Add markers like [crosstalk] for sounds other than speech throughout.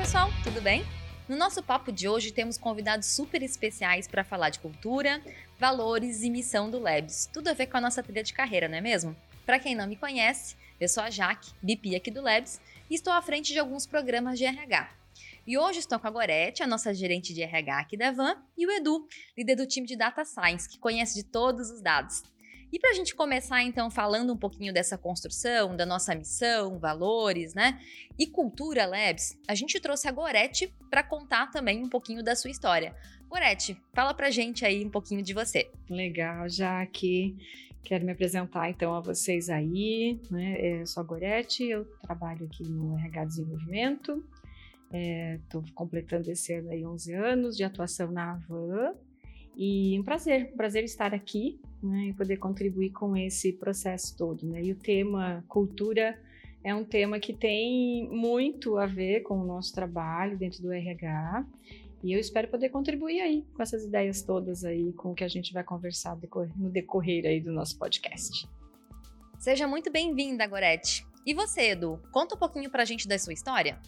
pessoal, tudo bem? No nosso papo de hoje temos convidados super especiais para falar de cultura, valores e missão do Labs. Tudo a ver com a nossa trilha de carreira, não é mesmo? Para quem não me conhece, eu sou a Jaque, BP aqui do Labs, e estou à frente de alguns programas de RH. E hoje estou com a Gorete, a nossa gerente de RH aqui da Van, e o Edu, líder do time de Data Science, que conhece de todos os dados. E para a gente começar, então, falando um pouquinho dessa construção, da nossa missão, valores, né? E cultura Labs, a gente trouxe a Gorete para contar também um pouquinho da sua história. Gorete, fala pra gente aí um pouquinho de você. Legal, já que quero me apresentar então a vocês aí, né? Eu sou a Gorete, eu trabalho aqui no RH Desenvolvimento, estou é, completando esse ano aí 11 anos de atuação na Avan, e um prazer, um prazer estar aqui né, e poder contribuir com esse processo todo. Né? E o tema cultura é um tema que tem muito a ver com o nosso trabalho dentro do RH. E eu espero poder contribuir aí com essas ideias todas aí, com o que a gente vai conversar no decorrer aí do nosso podcast. Seja muito bem-vinda, Gorete. E você, Edu, conta um pouquinho pra gente da sua história.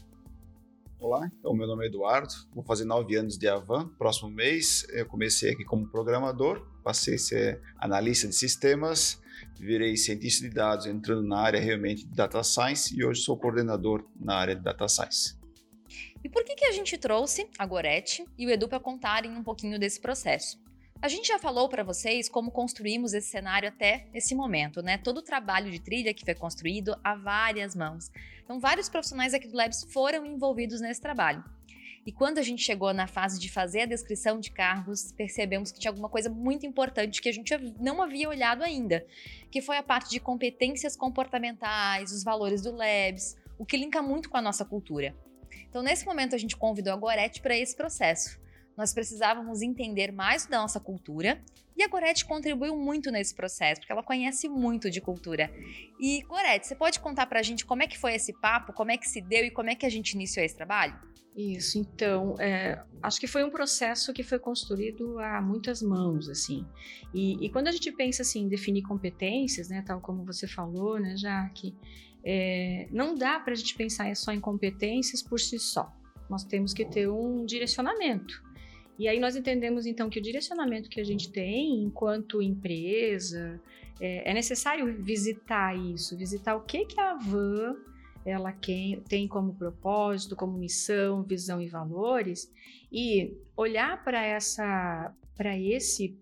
Olá, então, meu nome é Eduardo, vou fazer nove anos de Avan. Próximo mês eu comecei aqui como programador, passei a ser analista de sistemas, virei cientista de dados, entrando na área realmente de data science e hoje sou coordenador na área de data science. E por que, que a gente trouxe a Gorete e o Edu para contarem um pouquinho desse processo? A gente já falou para vocês como construímos esse cenário até esse momento, né? Todo o trabalho de trilha que foi construído a várias mãos. Então, vários profissionais aqui do Labs foram envolvidos nesse trabalho. E quando a gente chegou na fase de fazer a descrição de cargos, percebemos que tinha alguma coisa muito importante que a gente não havia olhado ainda, que foi a parte de competências comportamentais, os valores do Labs, o que linka muito com a nossa cultura. Então, nesse momento, a gente convidou a Gorete para esse processo nós precisávamos entender mais da nossa cultura e a Gorete contribuiu muito nesse processo, porque ela conhece muito de cultura. E, Gorete, você pode contar pra gente como é que foi esse papo, como é que se deu e como é que a gente iniciou esse trabalho? Isso, então, é, acho que foi um processo que foi construído a muitas mãos, assim. E, e quando a gente pensa, assim, em definir competências, né, tal como você falou, né, Jaque, é, não dá para a gente pensar só em competências por si só. Nós temos que ter um direcionamento. E aí nós entendemos então que o direcionamento que a gente tem enquanto empresa é, é necessário visitar isso, visitar o que que a Van ela tem como propósito, como missão, visão e valores e olhar para essa para esse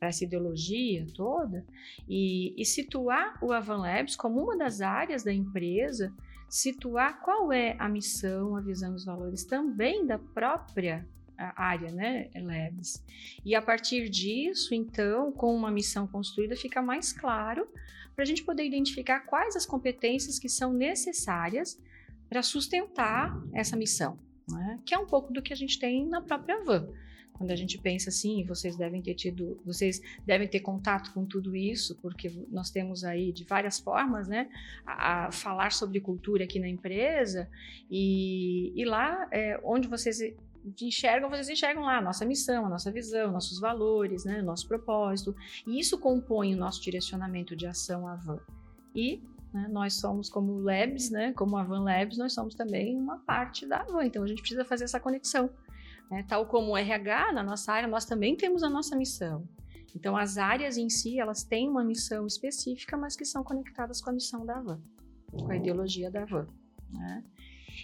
para essa ideologia toda e, e situar o Avan Labs como uma das áreas da empresa, situar qual é a missão, a visão e os valores também da própria área, né, Labs. E a partir disso, então, com uma missão construída, fica mais claro para a gente poder identificar quais as competências que são necessárias para sustentar essa missão, né? que é um pouco do que a gente tem na própria van. Quando a gente pensa assim, vocês devem ter tido, vocês devem ter contato com tudo isso, porque nós temos aí de várias formas, né, a, a falar sobre cultura aqui na empresa e, e lá é, onde vocês enxergam, vocês enxergam lá a nossa missão, a nossa visão, nossos valores, né, nosso propósito. E isso compõe o nosso direcionamento de ação à van. E né, nós somos como Labs, né, como a Van Labs, nós somos também uma parte da van. Então a gente precisa fazer essa conexão. Né? Tal como o RH, na nossa área, nós também temos a nossa missão. Então as áreas em si, elas têm uma missão específica, mas que são conectadas com a missão da van, com a ideologia da van. Né?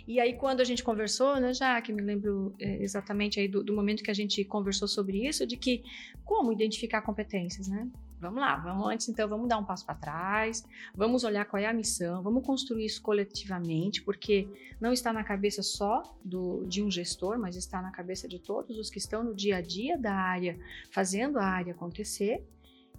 E aí, quando a gente conversou, né, já que me lembro é, exatamente aí do, do, momento que a gente conversou sobre isso, de que como identificar competências, né? Vamos lá, vamos antes então, vamos dar um passo para trás, vamos olhar qual é a missão, vamos construir isso coletivamente, porque não está na cabeça só do, de um gestor, mas está na cabeça de todos os que estão no dia a dia da área, fazendo a área acontecer.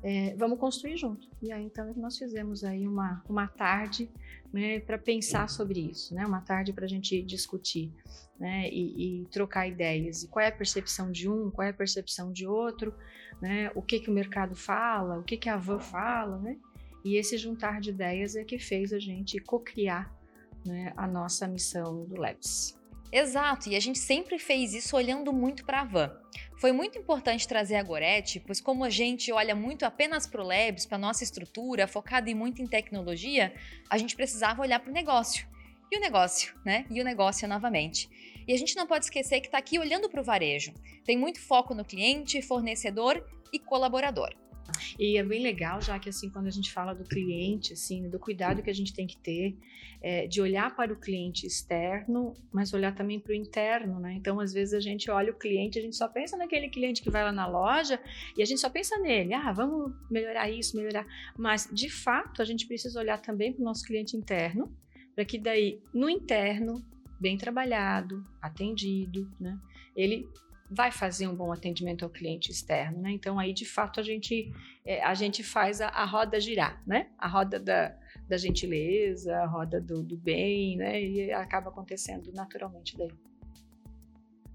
É, vamos construir junto. E aí então nós fizemos aí uma, uma tarde né, para pensar sobre isso, né? Uma tarde para a gente discutir, né? E, e, trocar ideias. E qual é a percepção de um, qual é a percepção de outro, né? O que que o mercado fala, o que que a Van fala, né? E esse juntar de ideias é que fez a gente co-criar né, a nossa missão do Labs. Exato, e a gente sempre fez isso olhando muito para a van. Foi muito importante trazer a Gorete, pois como a gente olha muito apenas para o Labs, para nossa estrutura, focada em muito em tecnologia, a gente precisava olhar para o negócio. E o negócio, né? E o negócio novamente. E a gente não pode esquecer que está aqui olhando para o varejo. Tem muito foco no cliente, fornecedor e colaborador. E é bem legal, já que assim, quando a gente fala do cliente, assim, do cuidado que a gente tem que ter, é, de olhar para o cliente externo, mas olhar também para o interno, né? Então, às vezes a gente olha o cliente, a gente só pensa naquele cliente que vai lá na loja e a gente só pensa nele, ah, vamos melhorar isso, melhorar. Mas, de fato, a gente precisa olhar também para o nosso cliente interno, para que daí, no interno, bem trabalhado, atendido, né? Ele vai fazer um bom atendimento ao cliente externo, né? Então aí de fato a gente é, a gente faz a, a, roda girar, né? A roda da, da gentileza, a roda do, do bem, né? E acaba acontecendo naturalmente daí.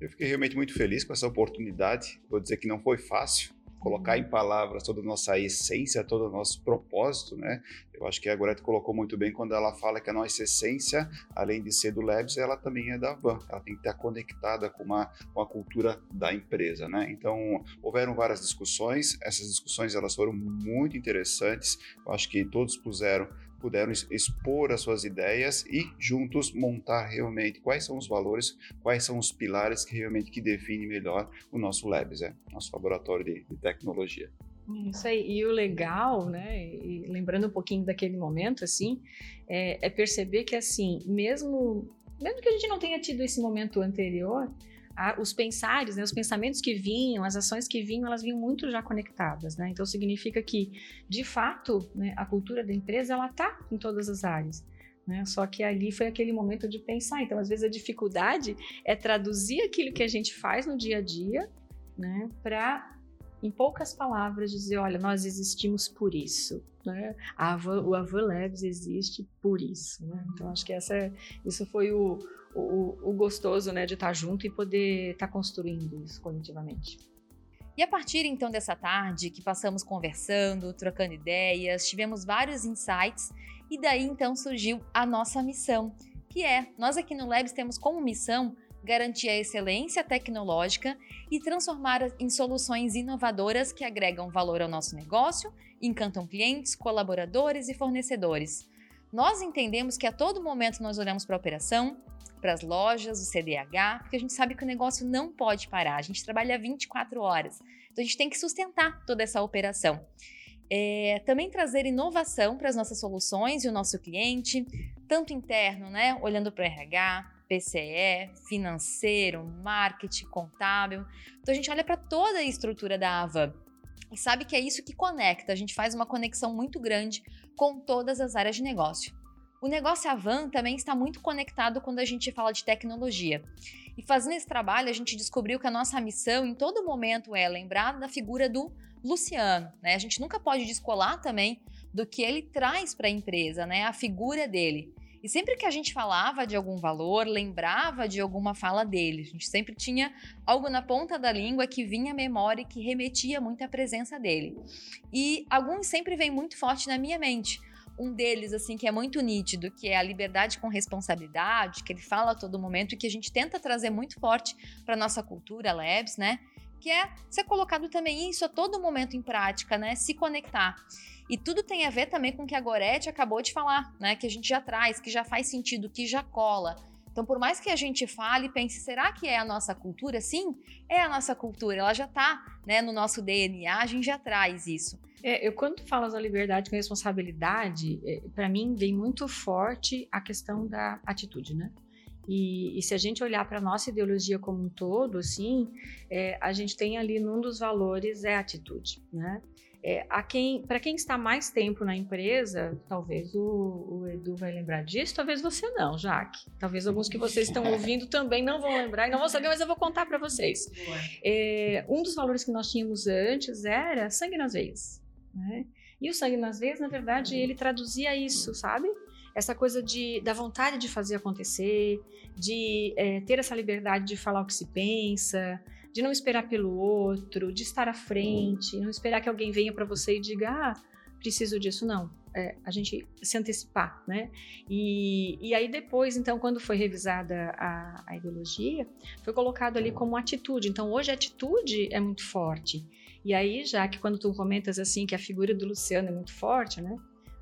Eu fiquei realmente muito feliz com essa oportunidade. Vou dizer que não foi fácil, colocar em palavras toda a nossa essência, todo o nosso propósito, né? Eu acho que a Gorete colocou muito bem quando ela fala que a nossa essência, além de ser do Labs, ela também é da Van. Ela tem que estar conectada com, uma, com a cultura da empresa, né? Então, houveram várias discussões. Essas discussões, elas foram muito interessantes. Eu acho que todos puseram puderam expor as suas ideias e juntos montar realmente quais são os valores, quais são os pilares que realmente que definem melhor o nosso Labs, é, nosso laboratório de, de tecnologia. Isso aí, e o legal, né, e lembrando um pouquinho daquele momento, assim, é, é perceber que, assim, mesmo, mesmo que a gente não tenha tido esse momento anterior, a, os pensares, né, os pensamentos que vinham, as ações que vinham, elas vinham muito já conectadas, né? Então significa que, de fato, né, a cultura da empresa ela está em todas as áreas. Né? Só que ali foi aquele momento de pensar. Então, às vezes, a dificuldade é traduzir aquilo que a gente faz no dia a dia né, para, em poucas palavras, dizer: olha, nós existimos por isso. Né? A Avan, o Avan Labs existe por isso. Né? Então, acho que essa, é, isso foi o, o, o gostoso né, de estar junto e poder estar construindo isso coletivamente. E a partir então dessa tarde que passamos conversando, trocando ideias, tivemos vários insights e daí então surgiu a nossa missão, que é, nós aqui no Labs temos como missão garantir a excelência tecnológica e transformar em soluções inovadoras que agregam valor ao nosso negócio, encantam clientes, colaboradores e fornecedores. Nós entendemos que a todo momento nós olhamos para a operação, para as lojas, o CDH, porque a gente sabe que o negócio não pode parar. A gente trabalha 24 horas. Então a gente tem que sustentar toda essa operação. É, também trazer inovação para as nossas soluções e o nosso cliente, tanto interno, né, olhando para o RH, PCE, financeiro, marketing, contábil. Então a gente olha para toda a estrutura da Ava e sabe que é isso que conecta. A gente faz uma conexão muito grande com todas as áreas de negócio. O negócio Avan também está muito conectado quando a gente fala de tecnologia. E fazendo esse trabalho, a gente descobriu que a nossa missão em todo momento é lembrar da figura do Luciano. Né? A gente nunca pode descolar também do que ele traz para a empresa, né? a figura dele. E sempre que a gente falava de algum valor, lembrava de alguma fala dele. A gente sempre tinha algo na ponta da língua que vinha à memória e que remetia muito à presença dele. E alguns sempre vêm muito forte na minha mente um deles, assim, que é muito nítido, que é a liberdade com responsabilidade, que ele fala a todo momento e que a gente tenta trazer muito forte para nossa cultura, Labs, né? Que é ser colocado também isso a todo momento em prática, né? Se conectar. E tudo tem a ver também com o que a Gorete acabou de falar, né? Que a gente já traz, que já faz sentido, que já cola. Então, por mais que a gente fale e pense, será que é a nossa cultura? Sim, é a nossa cultura, ela já está né, no nosso DNA, a gente já traz isso. É, eu quando falo da liberdade com responsabilidade, é, para mim vem muito forte a questão da atitude, né? E, e se a gente olhar para a nossa ideologia como um todo, assim, é, a gente tem ali num dos valores é a atitude, né? É, a quem, para quem está mais tempo na empresa, talvez o, o, Edu vai lembrar disso, talvez você não, Jaque. Talvez alguns que vocês estão [laughs] ouvindo também não vão lembrar e não vão saber, mas eu vou contar para vocês. É, um dos valores que nós tínhamos antes era sangue nas veias. Né? E o sangue nas veias, na verdade, ele traduzia isso, sabe? Essa coisa de, da vontade de fazer acontecer, de é, ter essa liberdade de falar o que se pensa, de não esperar pelo outro, de estar à frente, não esperar que alguém venha para você e diga, ah, preciso disso, não. É, a gente se antecipar, né? E, e aí depois, então, quando foi revisada a, a ideologia, foi colocado ali como atitude. Então, hoje a atitude é muito forte. E aí, já que quando tu comentas assim que a figura do Luciano é muito forte, né?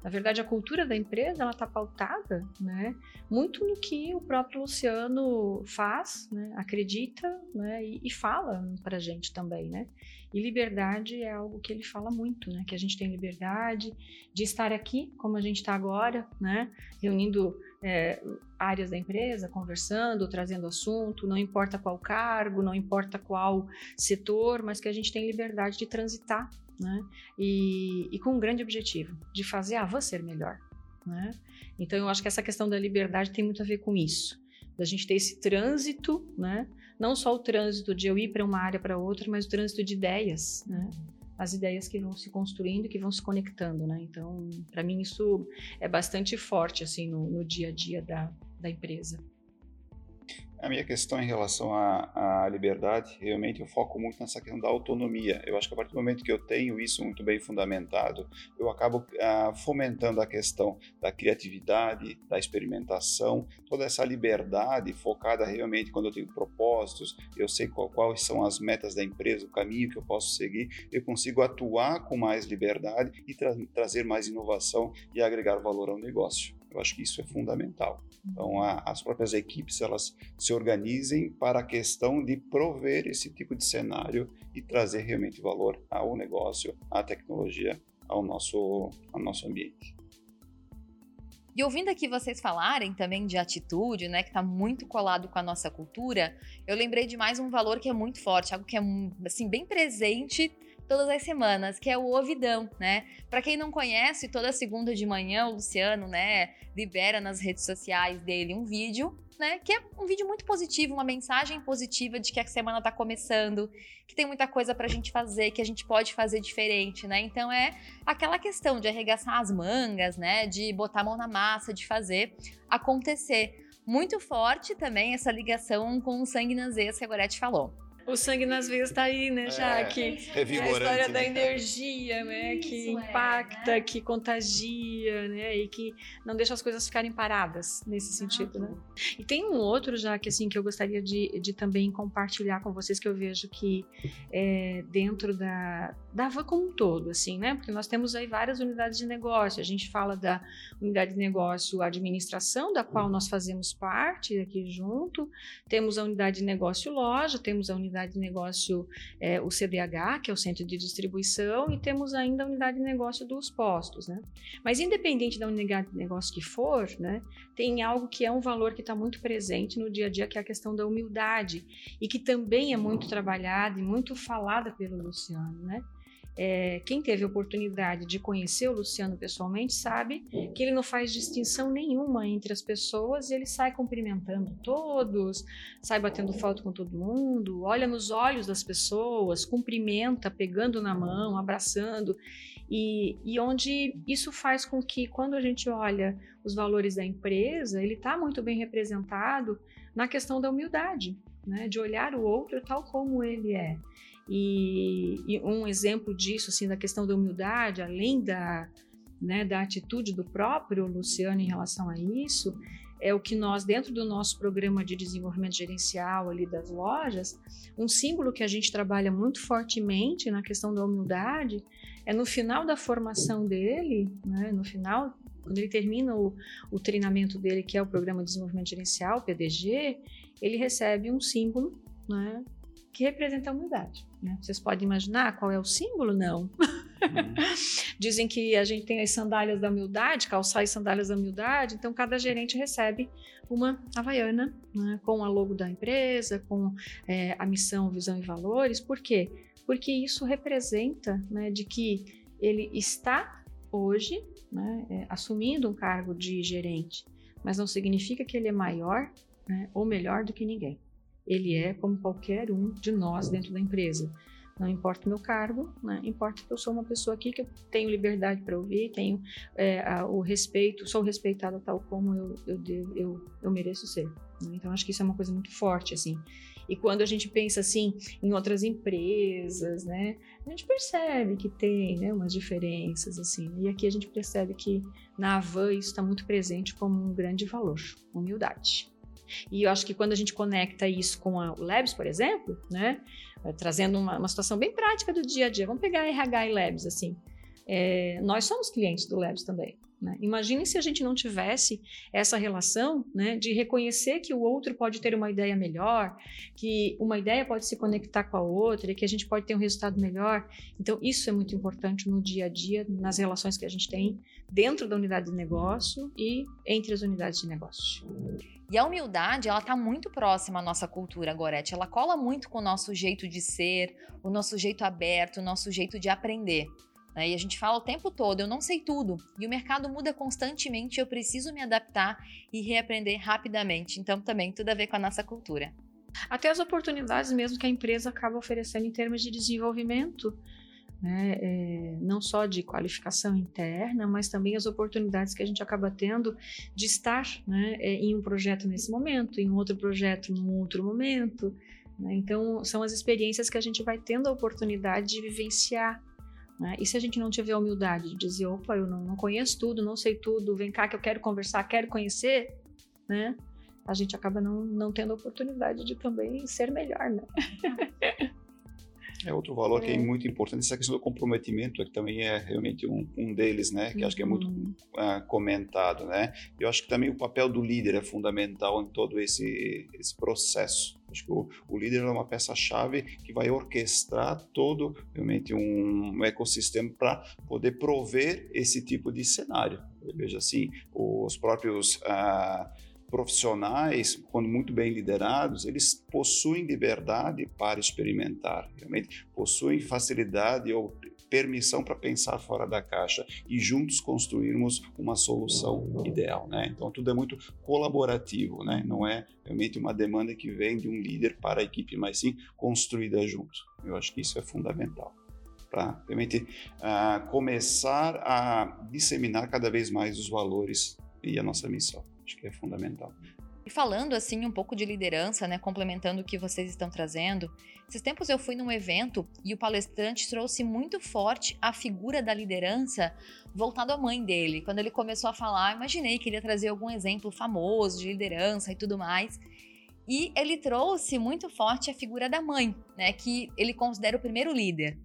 Na verdade, a cultura da empresa ela está pautada, né, muito no que o próprio Luciano faz, né, acredita, né, e, e fala para a gente também, né. E liberdade é algo que ele fala muito, né, que a gente tem liberdade de estar aqui, como a gente está agora, né, reunindo é, áreas da empresa, conversando, trazendo assunto, não importa qual cargo, não importa qual setor, mas que a gente tem liberdade de transitar né? E, e, com um grande objetivo, de fazer a van ser melhor, né? Então eu acho que essa questão da liberdade tem muito a ver com isso, da gente ter esse trânsito, né? Não só o trânsito de eu ir para uma área para outra, mas o trânsito de ideias, né? As ideias que vão se construindo, que vão se conectando, né? Então, para mim isso é bastante forte assim no, no dia a dia da, da empresa. A minha questão em relação à, à, liberdade, realmente eu foco muito nessa questão da autonomia. Eu acho que a partir do momento que eu tenho isso muito bem fundamentado, eu acabo ah, fomentando a questão da criatividade, da experimentação, toda essa liberdade focada realmente quando eu tenho propósitos, eu sei qual, quais são as metas da empresa, o caminho que eu posso seguir, eu consigo atuar com mais liberdade e tra trazer mais inovação e agregar valor ao negócio. Eu acho que isso é fundamental. Então, a, as próprias equipes elas se organizem para a questão de prover esse tipo de cenário e trazer realmente valor ao negócio, à tecnologia, ao nosso, ao nosso ambiente. E ouvindo aqui vocês falarem também de atitude, né, que está muito colado com a nossa cultura, eu lembrei de mais um valor que é muito forte, algo que é assim bem presente todas as semanas, que é o Ovidão, né? Para quem não conhece, toda segunda de manhã o Luciano, né, libera nas redes sociais dele um vídeo, né, que é um vídeo muito positivo, uma mensagem positiva de que a semana tá começando, que tem muita coisa pra gente fazer, que a gente pode fazer diferente, né? Então é aquela questão de arregaçar as mangas, né, de botar a mão na massa, de fazer acontecer. Muito forte também essa ligação com o sangue nas veias que a Gorete falou. O sangue nas veias está aí, né, já É, é a história da energia, né? Isso, que impacta, é, né? que contagia, né? E que não deixa as coisas ficarem paradas nesse sentido, né? E tem um outro, já que assim, que eu gostaria de, de também compartilhar com vocês, que eu vejo que é dentro da, da van como um todo, assim, né? Porque nós temos aí várias unidades de negócio. A gente fala da unidade de negócio administração, da qual nós fazemos parte aqui junto. Temos a unidade de negócio loja, temos a unidade unidade de negócio, é, o CDH, que é o Centro de Distribuição, e temos ainda a unidade de negócio dos postos, né? Mas independente da unidade de negócio que for, né, tem algo que é um valor que está muito presente no dia a dia, que é a questão da humildade, e que também é muito trabalhada e muito falada pelo Luciano, né? É, quem teve oportunidade de conhecer o Luciano pessoalmente sabe que ele não faz distinção nenhuma entre as pessoas ele sai cumprimentando todos, sai batendo foto com todo mundo, olha nos olhos das pessoas, cumprimenta, pegando na mão, abraçando. E, e onde isso faz com que, quando a gente olha os valores da empresa, ele está muito bem representado na questão da humildade, né? de olhar o outro tal como ele é. E, e, um exemplo disso, assim, da questão da humildade, além da, né, da atitude do próprio Luciano em relação a isso, é o que nós, dentro do nosso programa de desenvolvimento gerencial ali das lojas, um símbolo que a gente trabalha muito fortemente na questão da humildade é no final da formação dele, né, no final, quando ele termina o, o treinamento dele, que é o programa de desenvolvimento gerencial, PDG, ele recebe um símbolo né, que representa a humildade. Né? Vocês podem imaginar qual é o símbolo? Não. Uhum. [laughs] Dizem que a gente tem as sandálias da humildade, calçar as sandálias da humildade, então cada gerente recebe uma havaiana né, com a logo da empresa, com é, a missão, visão e valores. Por quê? Porque isso representa né, de que ele está hoje né, é, assumindo um cargo de gerente, mas não significa que ele é maior né, ou melhor do que ninguém ele é como qualquer um de nós dentro da empresa. Não importa o meu cargo, né? importa que eu sou uma pessoa aqui que eu tenho liberdade para ouvir, tenho é, a, o respeito, sou respeitada tal como eu, eu, devo, eu, eu mereço ser. Né? Então, acho que isso é uma coisa muito forte, assim. E quando a gente pensa, assim, em outras empresas, né? A gente percebe que tem né, umas diferenças, assim. E aqui a gente percebe que na Avan isso está muito presente como um grande valor, humildade. E eu acho que quando a gente conecta isso com a, o Labs, por exemplo, né, é, trazendo uma, uma, situação bem prática do dia a dia, vamos pegar RH e Labs, assim, é, nós somos clientes do Labs também. Né? Imagine se a gente não tivesse essa relação né, de reconhecer que o outro pode ter uma ideia melhor, que uma ideia pode se conectar com a outra e que a gente pode ter um resultado melhor. Então, isso é muito importante no dia a dia, nas relações que a gente tem dentro da unidade de negócio e entre as unidades de negócio. E a humildade, ela está muito próxima à nossa cultura, Gorete. Ela cola muito com o nosso jeito de ser, o nosso jeito aberto, o nosso jeito de aprender. Né? E a gente fala o tempo todo, eu não sei tudo. E o mercado muda constantemente, eu preciso me adaptar e reaprender rapidamente. Então, também tudo a ver com a nossa cultura. Até as oportunidades mesmo que a empresa acaba oferecendo em termos de desenvolvimento né, é, não só de qualificação interna, mas também as oportunidades que a gente acaba tendo de estar né, é, em um projeto nesse momento, em outro projeto num outro momento. Né? Então, são as experiências que a gente vai tendo a oportunidade de vivenciar. Né? E se a gente não tiver humildade de dizer, opa, eu não, não conheço tudo, não sei tudo, vem cá que eu quero conversar, quero conhecer, né? a gente acaba não, não tendo a oportunidade de também ser melhor, né? [laughs] É outro valor é. que é muito importante, essa questão do comprometimento, que também é realmente um, um deles, né? Que uhum. acho que é muito uh, comentado, né? Eu acho que também o papel do líder é fundamental em todo esse, esse processo. Acho que o, o líder é uma peça-chave que vai orquestrar todo realmente um, um ecossistema para poder prover esse tipo de cenário. Veja assim, os próprios uh, profissionais, quando muito bem liderados, eles possuem liberdade para experimentar, realmente possuem facilidade ou permissão para pensar fora da caixa e juntos construirmos uma solução ideal, né? Então tudo é muito colaborativo, né? Não é realmente uma demanda que vem de um líder para a equipe, mas sim construída junto. Eu acho que isso é fundamental para realmente uh, começar a disseminar cada vez mais os valores e a nossa missão. Acho que é fundamental. E falando assim um pouco de liderança, né, complementando o que vocês estão trazendo, esses tempos eu fui num evento e o palestrante trouxe muito forte a figura da liderança voltado à mãe dele. Quando ele começou a falar, imaginei que ele ia trazer algum exemplo famoso de liderança e tudo mais. E ele trouxe muito forte a figura da mãe, né, que ele considera o primeiro líder.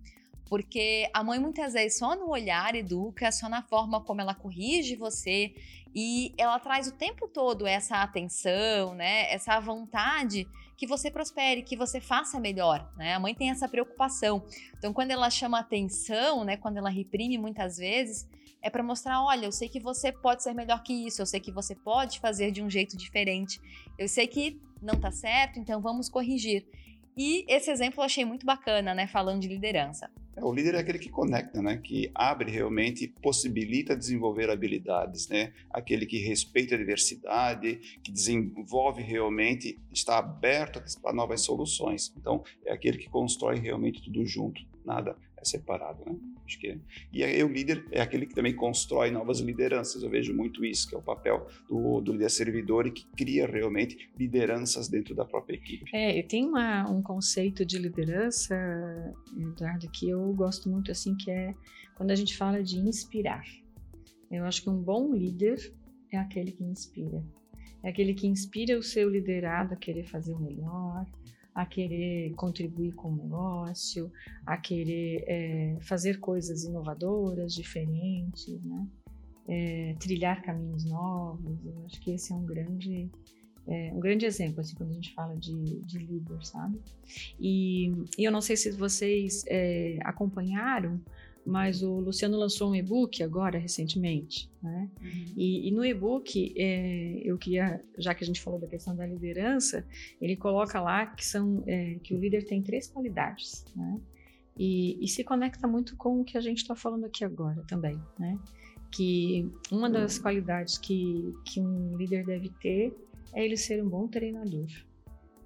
Porque a mãe muitas vezes só no olhar educa, só na forma como ela corrige você e ela traz o tempo todo essa atenção, né? Essa vontade que você prospere, que você faça melhor, né? A mãe tem essa preocupação. Então, quando ela chama atenção, né? Quando ela reprime muitas vezes, é para mostrar, olha, eu sei que você pode ser melhor que isso, eu sei que você pode fazer de um jeito diferente. Eu sei que não tá certo, então vamos corrigir. E esse exemplo eu achei muito bacana, né? Falando de liderança. É, o líder é aquele que conecta, né? Que abre realmente, possibilita desenvolver habilidades, né? Aquele que respeita a diversidade, que desenvolve realmente, está aberto para novas soluções. Então, é aquele que constrói realmente tudo junto, nada é separado, né? Acho que é. E aí o líder é aquele que também constrói novas lideranças. Eu vejo muito isso, que é o papel do, do líder servidor e que cria realmente lideranças dentro da própria equipe. É, tem uma, um conceito de liderança, Eduardo, que eu gosto muito assim, que é quando a gente fala de inspirar. Eu acho que um bom líder é aquele que inspira. É aquele que inspira o seu liderado a querer fazer o melhor, a querer contribuir com o negócio, a querer é, fazer coisas inovadoras, diferentes, né? É, trilhar caminhos novos. Eu acho que esse é um grande é, um grande exemplo, assim, quando a gente fala de, de líder, sabe? E, e eu não sei se vocês é, acompanharam, mas o Luciano lançou um e-book agora, recentemente, né? Uhum. E, e, no e-book, é, eu queria, já que a gente falou da questão da liderança, ele coloca lá que, são, é, que o líder tem três qualidades, né? E, e se conecta muito com o que a gente está falando aqui agora também, né? Que uma das uhum. qualidades que, que um líder deve ter é ele ser um bom treinador.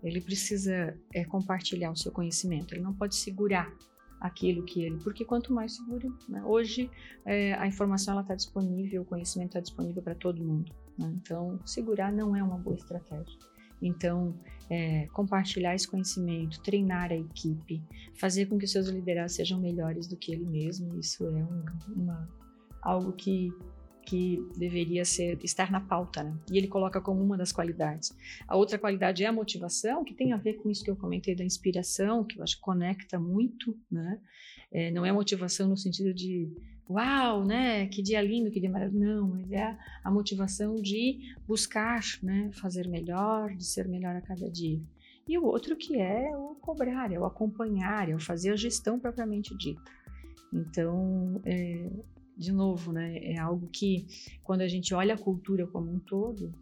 Ele precisa é, compartilhar o seu conhecimento, ele não pode segurar aquilo que ele. Porque quanto mais seguro, né? hoje é, a informação está disponível, o conhecimento está disponível para todo mundo. Né? Então, segurar não é uma boa estratégia. Então, é, compartilhar esse conhecimento, treinar a equipe, fazer com que seus liderados sejam melhores do que ele mesmo, isso é um, uma, algo que que deveria ser estar na pauta, né? E ele coloca como uma das qualidades. A outra qualidade é a motivação, que tem a ver com isso que eu comentei da inspiração, que eu acho que conecta muito, né? É, não é motivação no sentido de uau, né? Que dia lindo, que dia maravilhoso. Não, mas é a, motivação de buscar, né? Fazer melhor, de ser melhor a cada dia. E o outro que é o cobrar, é o acompanhar, é o fazer a gestão propriamente dita. Então, é, de novo, né? É algo que quando a gente olha a cultura como um todo,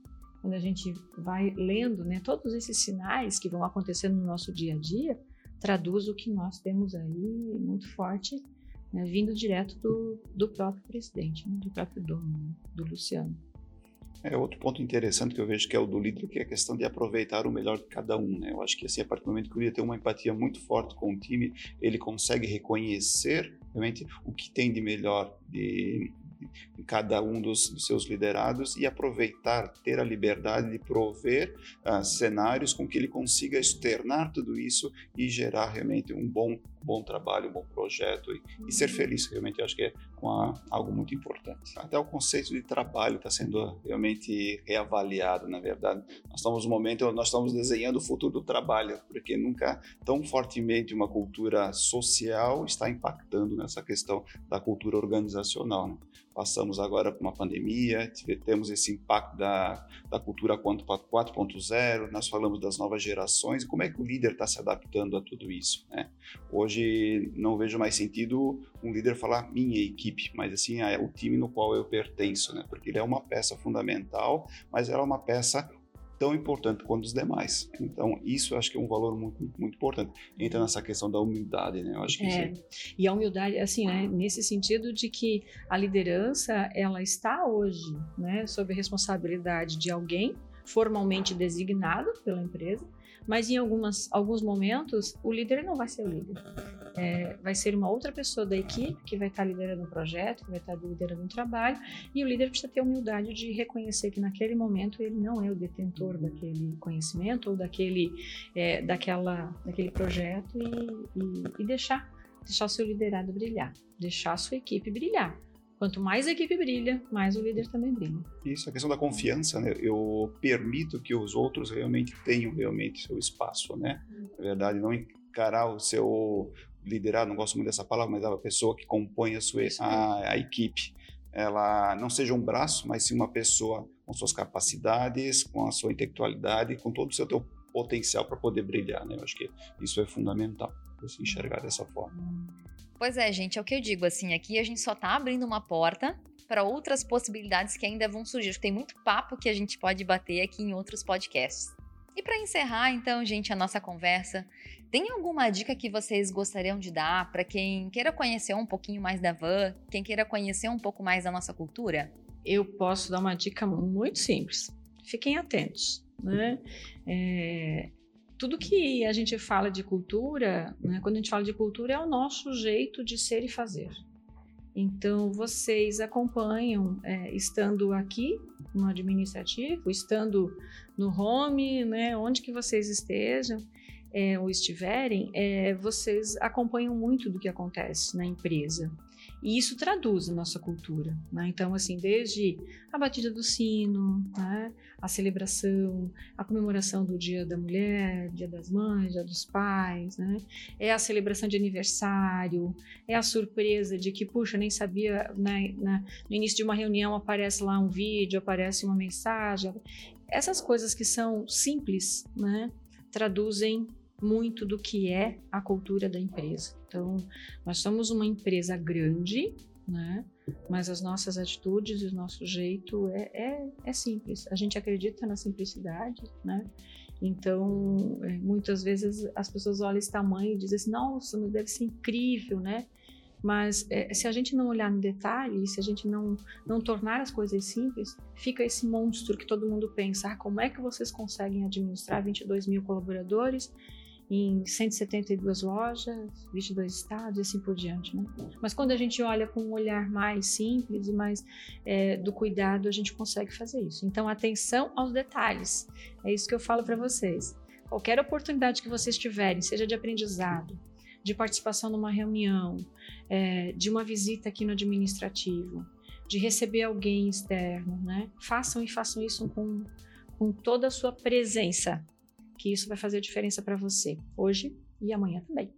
quando a gente vai lendo, né? Todos esses sinais que vão acontecendo no nosso dia a dia, traduz o que nós temos aí muito forte né, vindo direto do, do próprio presidente, né, do próprio dono, né, do Luciano. É outro ponto interessante que eu vejo que é o do líder, que é a questão de aproveitar o melhor de cada um, né? Eu acho que assim, a partir do momento que o líder tem uma empatia muito forte com o time, ele consegue reconhecer realmente o que tem de melhor de, em cada um dos, dos, seus liderados e aproveitar, ter a liberdade de prover uh, cenários com que ele consiga externar tudo isso e gerar realmente um bom, bom trabalho, um bom projeto e, e ser feliz. Realmente, acho que é uma, algo muito importante. Até o conceito de trabalho está sendo realmente reavaliado, na verdade. Nós estamos no momento, nós estamos desenhando o futuro do trabalho, porque nunca tão fortemente uma cultura social está impactando nessa questão da cultura organizacional. Né? Passamos agora por uma pandemia, temos esse impacto da, da cultura 4.0, nós falamos das novas gerações, como é que o líder está se adaptando a tudo isso? Né? Hoje não vejo mais sentido um líder falar minha equipe, mas assim, é o time no qual eu pertenço, né? porque ele é uma peça fundamental, mas ela é uma peça tão importante quanto os demais. Então, isso eu acho que é um valor muito, muito importante. Entra nessa questão da humildade, né? Eu acho que é, E a humildade, assim, né, nesse sentido de que a liderança, ela está hoje, né, sob a responsabilidade de alguém formalmente designado pela empresa, mas em algumas, alguns momentos o líder não vai ser o líder. É, vai ser uma outra pessoa da equipe que vai estar liderando um projeto, que vai estar liderando um trabalho, e o líder precisa ter a humildade de reconhecer que naquele momento ele não é o detentor daquele conhecimento ou daquele, é, daquela, daquele projeto e, e, e deixar, deixar o seu liderado brilhar, deixar a sua equipe brilhar. Quanto mais a equipe brilha, mais o líder também brilha. Isso, a questão da confiança, né? Eu permito que os outros realmente tenham realmente seu espaço, né? Na verdade, não encarar o seu liderado, não gosto muito dessa palavra, mas a pessoa que compõe a sua a, a equipe, ela não seja um braço, mas sim uma pessoa com suas capacidades, com a sua intelectualidade, com todo o seu teu potencial para poder brilhar, né? Eu acho que isso é fundamental, se enxergar dessa forma. Pois é, gente, é o que eu digo, assim, aqui a gente só tá abrindo uma porta para outras possibilidades que ainda vão surgir. Tem muito papo que a gente pode bater aqui em outros podcasts. E para encerrar, então, gente, a nossa conversa, tem alguma dica que vocês gostariam de dar para quem queira conhecer um pouquinho mais da Van, quem queira conhecer um pouco mais da nossa cultura? Eu posso dar uma dica muito simples. Fiquem atentos, né? É, tudo que a gente fala de cultura, né, quando a gente fala de cultura, é o nosso jeito de ser e fazer. Então, vocês acompanham, é, estando aqui no administrativo, estando no home, né, onde que vocês estejam é, ou estiverem, é, vocês acompanham muito do que acontece na empresa. E isso traduz a nossa cultura. Né? Então, assim, desde a batida do sino, né? a celebração, a comemoração do Dia da Mulher, Dia das Mães, Dia dos Pais, né? é a celebração de aniversário, é a surpresa de que, puxa, nem sabia, né? no início de uma reunião aparece lá um vídeo, aparece uma mensagem. Essas coisas que são simples, né? traduzem muito do que é a cultura da empresa. Então, nós somos uma empresa grande, né? Mas as nossas atitudes e o nosso jeito é, é, é simples. A gente acredita na simplicidade, né? Então, é, muitas vezes as pessoas olham esse tamanho e dizem assim, nossa, mas deve ser incrível, né? Mas é, se a gente não olhar no detalhe, se a gente não, não tornar as coisas simples, fica esse monstro que todo mundo pensa, ah, como é que vocês conseguem administrar 22 mil colaboradores em 172 lojas, 22 estados e assim por diante. Né? Mas quando a gente olha com um olhar mais simples e mais é, do cuidado, a gente consegue fazer isso. Então, atenção aos detalhes. É isso que eu falo para vocês. Qualquer oportunidade que vocês tiverem, seja de aprendizado, de participação numa reunião, é, de uma visita aqui no administrativo, de receber alguém externo, né? Façam e façam isso com, com toda a sua presença, que isso vai fazer diferença para você hoje e amanhã também.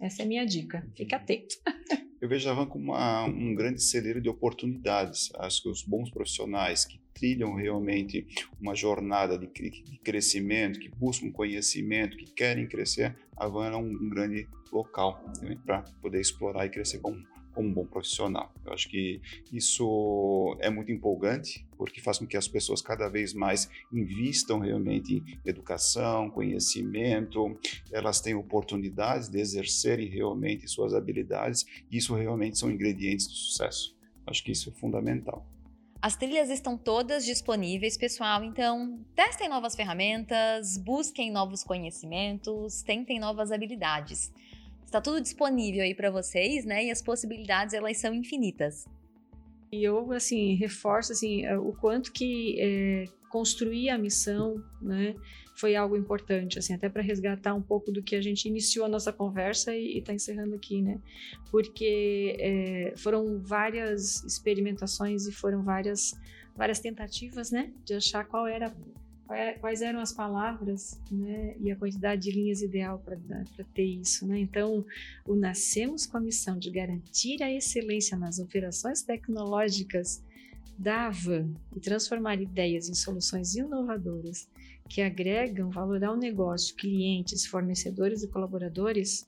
Essa é a minha dica. Fique atento. [laughs] eu vejo a Van como uma, um grande celeiro de oportunidades. Acho que os bons profissionais que trilham realmente uma jornada de, de crescimento, que buscam conhecimento, que querem crescer, a Van é um, um grande local né, para poder explorar e crescer como como um bom profissional. Eu acho que isso é muito empolgante, porque faz com que as pessoas cada vez mais invistam realmente em educação, conhecimento, elas têm oportunidades de exercerem realmente suas habilidades, e isso realmente são ingredientes do sucesso. Acho que isso é fundamental. As trilhas estão todas disponíveis, pessoal, então testem novas ferramentas, busquem novos conhecimentos, tentem novas habilidades. Está tudo disponível aí para vocês, né? E as possibilidades elas são infinitas. E eu assim reforço assim é, o quanto que é, construir a missão, né, foi algo importante, assim, até para resgatar um pouco do que a gente iniciou a nossa conversa e está encerrando aqui, né? Porque é, foram várias experimentações e foram várias várias tentativas, né, de achar qual era quais eram as palavras né, e a quantidade de linhas ideal para ter isso. Né? Então, o Nascemos com a missão de garantir a excelência nas operações tecnológicas da Avan e transformar ideias em soluções inovadoras que agregam valor ao negócio, clientes, fornecedores e colaboradores,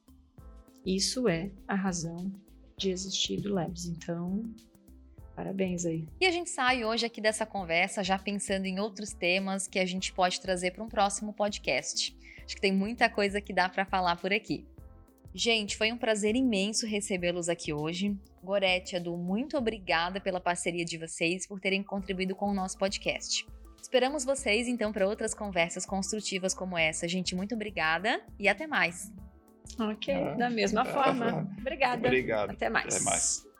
isso é a razão de existir do Labs. Então, Parabéns aí. E a gente sai hoje aqui dessa conversa já pensando em outros temas que a gente pode trazer para um próximo podcast. Acho que tem muita coisa que dá para falar por aqui. Gente, foi um prazer imenso recebê-los aqui hoje. Gorete, Edu, muito obrigada pela parceria de vocês por terem contribuído com o nosso podcast. Esperamos vocês então para outras conversas construtivas como essa. Gente, muito obrigada e até mais. Ok, ah, da mesma forma. Obrigada. Obrigado. Até mais. Até mais.